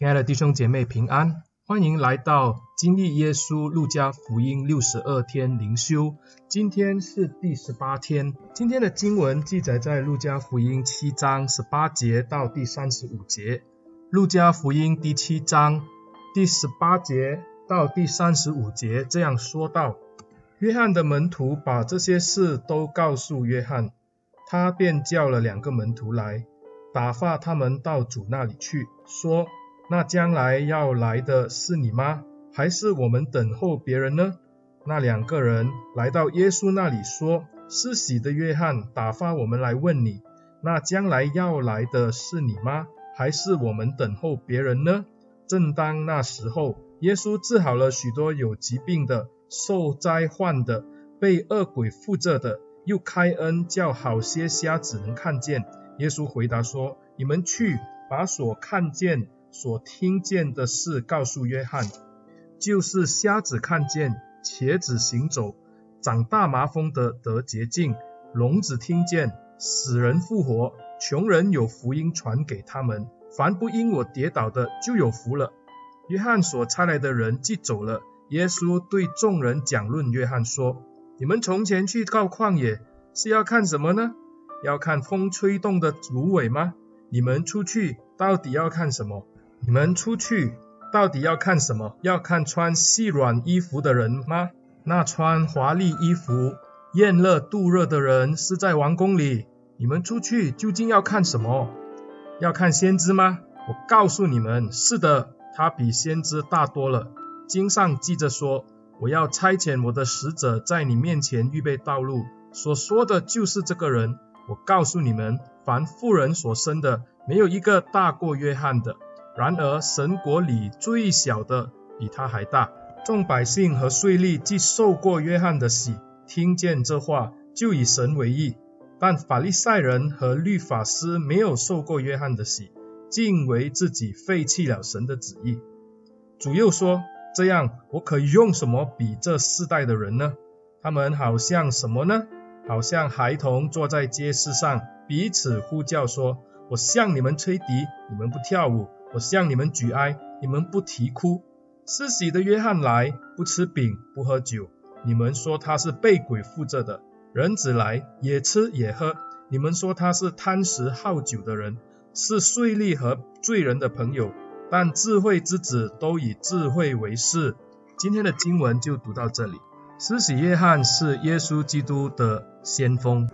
亲爱的弟兄姐妹平安，欢迎来到经历耶稣路加福音六十二天灵修。今天是第十八天，今天的经文记载在路加福音七章十八节到第三十五节。路加福音第七章第十八节到第三十五节这样说道：约翰的门徒把这些事都告诉约翰，他便叫了两个门徒来，打发他们到主那里去，说。那将来要来的是你吗？还是我们等候别人呢？那两个人来到耶稣那里说：“施洗的约翰打发我们来问你，那将来要来的是你吗？还是我们等候别人呢？”正当那时候，耶稣治好了许多有疾病的、受灾患的、被恶鬼附着的，又开恩叫好些瞎子能看见。耶稣回答说：“你们去，把所看见。”所听见的事告诉约翰，就是瞎子看见，茄子行走，长大麻风的得洁净，聋子听见，死人复活，穷人有福音传给他们，凡不因我跌倒的就有福了。约翰所差来的人既走了，耶稣对众人讲论约翰说：你们从前去到旷野是要看什么呢？要看风吹动的芦苇吗？你们出去到底要看什么？你们出去到底要看什么？要看穿细软衣服的人吗？那穿华丽衣服、宴乐度热的人是在王宫里。你们出去究竟要看什么？要看先知吗？我告诉你们，是的，他比先知大多了。经上记着说：“我要差遣我的使者在你面前预备道路。”所说的就是这个人。我告诉你们，凡妇人所生的，没有一个大过约翰的。然而，神国里最小的比他还大。众百姓和税吏既受过约翰的洗，听见这话，就以神为义；但法利赛人和律法师没有受过约翰的洗，竟为自己废弃了神的旨意。主又说：这样，我可以用什么比这世代的人呢？他们好像什么呢？好像孩童坐在街市上，彼此呼叫说：我向你们吹笛，你们不跳舞。我向你们举哀，你们不啼哭。施洗的约翰来，不吃饼，不喝酒。你们说他是被鬼附着的。人子来，也吃也喝。你们说他是贪食好酒的人，是税吏和罪人的朋友。但智慧之子都以智慧为事。今天的经文就读到这里。施洗约翰是耶稣基督的先锋，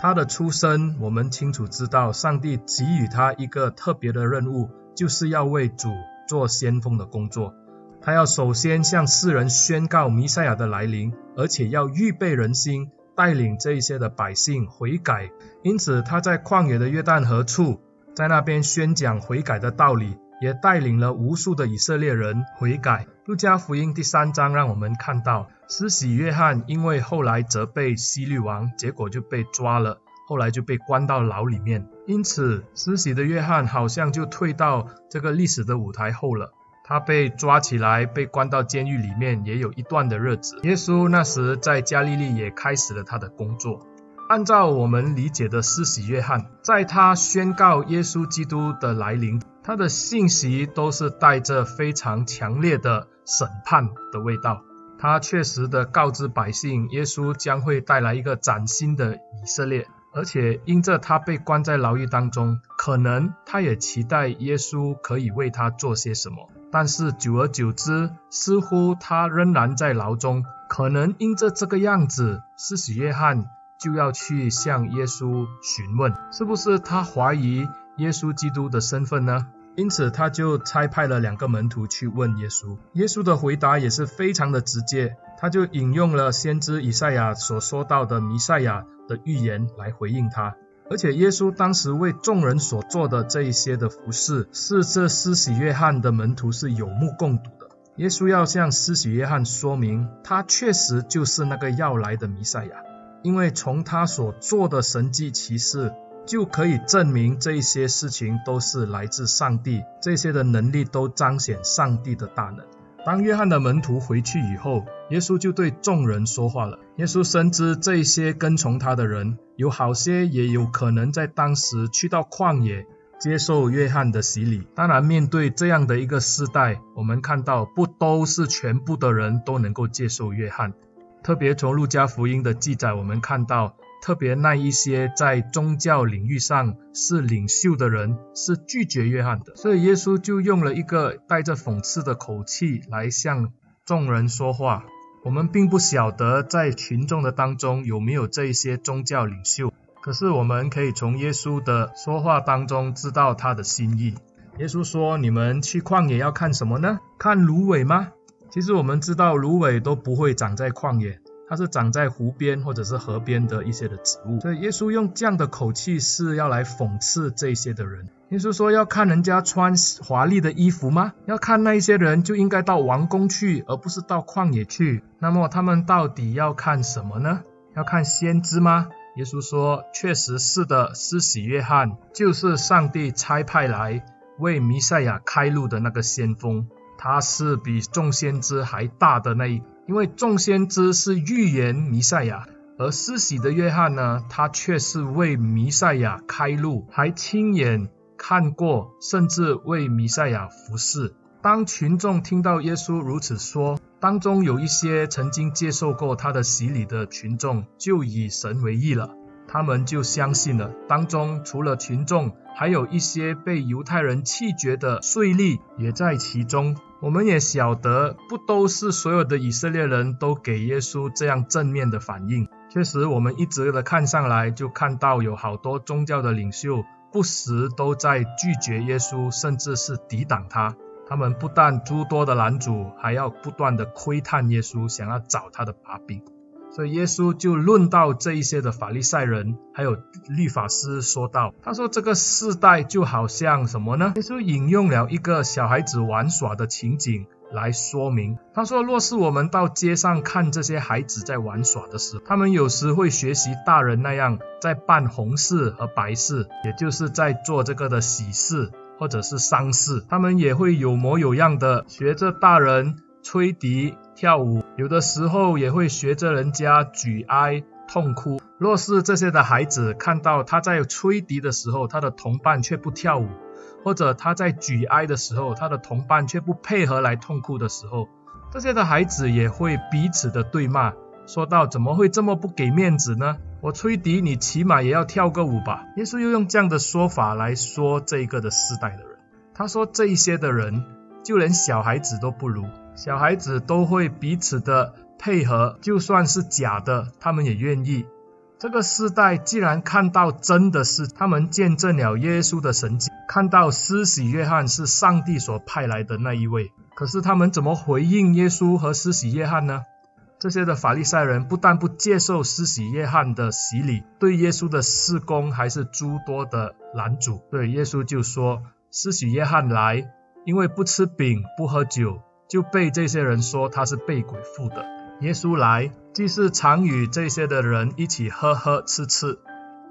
他的出生我们清楚知道，上帝给予他一个特别的任务。就是要为主做先锋的工作，他要首先向世人宣告弥赛亚的来临，而且要预备人心，带领这一些的百姓悔改。因此，他在旷野的约旦河处，在那边宣讲悔改的道理，也带领了无数的以色列人悔改。路加福音第三章让我们看到，施洗约翰因为后来责备希律王，结果就被抓了。后来就被关到牢里面，因此施洗的约翰好像就退到这个历史的舞台后了。他被抓起来，被关到监狱里面，也有一段的日子。耶稣那时在加利利也开始了他的工作。按照我们理解的施洗约翰，在他宣告耶稣基督的来临，他的信息都是带着非常强烈的审判的味道。他确实的告知百姓，耶稣将会带来一个崭新的以色列。而且因着他被关在牢狱当中，可能他也期待耶稣可以为他做些什么。但是久而久之，似乎他仍然在牢中。可能因着这个样子，施洗约翰就要去向耶稣询问，是不是他怀疑耶稣基督的身份呢？因此他就差派了两个门徒去问耶稣。耶稣的回答也是非常的直接，他就引用了先知以赛亚所说到的弥赛亚。的预言来回应他，而且耶稣当时为众人所做的这一些的服饰，是这施洗约翰的门徒是有目共睹的。耶稣要向施洗约翰说明，他确实就是那个要来的弥赛亚，因为从他所做的神迹奇事，就可以证明这些事情都是来自上帝，这些的能力都彰显上帝的大能。当约翰的门徒回去以后，耶稣就对众人说话了。耶稣深知这些跟从他的人，有好些也有可能在当时去到旷野，接受约翰的洗礼。当然，面对这样的一个世代，我们看到不都是全部的人都能够接受约翰。特别从路加福音的记载，我们看到，特别那一些在宗教领域上是领袖的人，是拒绝约翰的。所以耶稣就用了一个带着讽刺的口气来向众人说话。我们并不晓得在群众的当中有没有这一些宗教领袖，可是我们可以从耶稣的说话当中知道他的心意。耶稣说：“你们去旷野要看什么呢？看芦苇吗？”其实我们知道芦苇都不会长在旷野，它是长在湖边或者是河边的一些的植物。所以耶稣用这样的口气是要来讽刺这些的人。耶稣说，要看人家穿华丽的衣服吗？要看那一些人就应该到王宫去，而不是到旷野去。那么他们到底要看什么呢？要看先知吗？耶稣说，确实是的，施洗约翰就是上帝差派来为弥赛亚开路的那个先锋。他是比众先知还大的那一，因为众先知是预言弥赛亚，而施洗的约翰呢，他却是为弥赛亚开路，还亲眼看过，甚至为弥赛亚服侍。当群众听到耶稣如此说，当中有一些曾经接受过他的洗礼的群众，就以神为义了。他们就相信了。当中除了群众，还有一些被犹太人弃绝的税吏也在其中。我们也晓得，不都是所有的以色列人都给耶稣这样正面的反应。确实，我们一直的看上来，就看到有好多宗教的领袖，不时都在拒绝耶稣，甚至是抵挡他。他们不但诸多的拦阻，还要不断的窥探耶稣，想要找他的把柄。所以耶稣就论到这一些的法利赛人，还有律法师说道，他说这个世代就好像什么呢？耶稣引用了一个小孩子玩耍的情景来说明。他说，若是我们到街上看这些孩子在玩耍的时候，他们有时会学习大人那样在办红事和白事，也就是在做这个的喜事或者是丧事，他们也会有模有样的学着大人吹笛。跳舞，有的时候也会学着人家举哀痛哭。若是这些的孩子看到他在吹笛的时候，他的同伴却不跳舞，或者他在举哀的时候，他的同伴却不配合来痛哭的时候，这些的孩子也会彼此的对骂，说道：怎么会这么不给面子呢？我吹笛，你起码也要跳个舞吧。耶稣又用这样的说法来说这个的世代的人，他说这一些的人，就连小孩子都不如。小孩子都会彼此的配合，就算是假的，他们也愿意。这个世代既然看到真的是，他们见证了耶稣的神迹，看到施洗约翰是上帝所派来的那一位，可是他们怎么回应耶稣和施洗约翰呢？这些的法利赛人不但不接受施洗约翰的洗礼，对耶稣的事工还是诸多的拦阻。对，耶稣就说，施洗约翰来，因为不吃饼，不喝酒。就被这些人说他是被鬼附的。耶稣来，既是常与这些的人一起喝喝吃吃，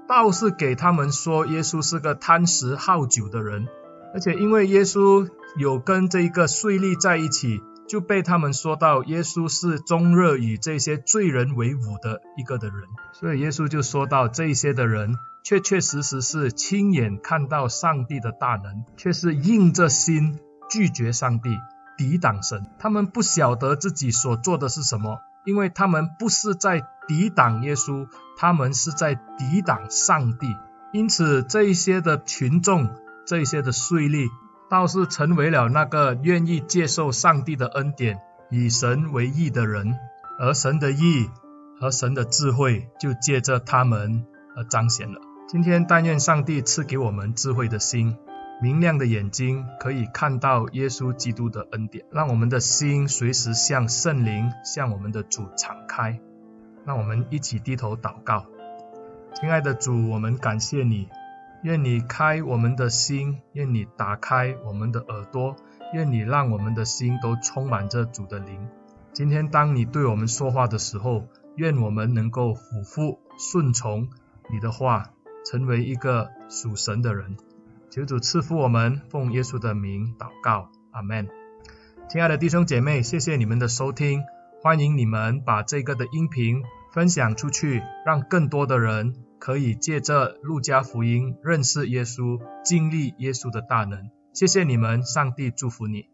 倒是给他们说耶稣是个贪食好酒的人。而且因为耶稣有跟这一个税吏在一起，就被他们说到耶稣是终日与这些罪人为伍的一个的人。所以耶稣就说到这些的人，确确实实是亲眼看到上帝的大能，却是硬着心拒绝上帝。抵挡神，他们不晓得自己所做的是什么，因为他们不是在抵挡耶稣，他们是在抵挡上帝。因此，这一些的群众，这一些的税吏，倒是成为了那个愿意接受上帝的恩典，以神为义的人，而神的义和神的智慧就借着他们而彰显了。今天，但愿上帝赐给我们智慧的心。明亮的眼睛可以看到耶稣基督的恩典，让我们的心随时向圣灵、向我们的主敞开。让我们一起低头祷告。亲爱的主，我们感谢你，愿你开我们的心，愿你打开我们的耳朵，愿你让我们的心都充满着主的灵。今天当你对我们说话的时候，愿我们能够俯伏顺从你的话，成为一个属神的人。求主赐福我们，奉耶稣的名祷告，阿门。亲爱的弟兄姐妹，谢谢你们的收听，欢迎你们把这个的音频分享出去，让更多的人可以借着路加福音认识耶稣，经历耶稣的大能。谢谢你们，上帝祝福你。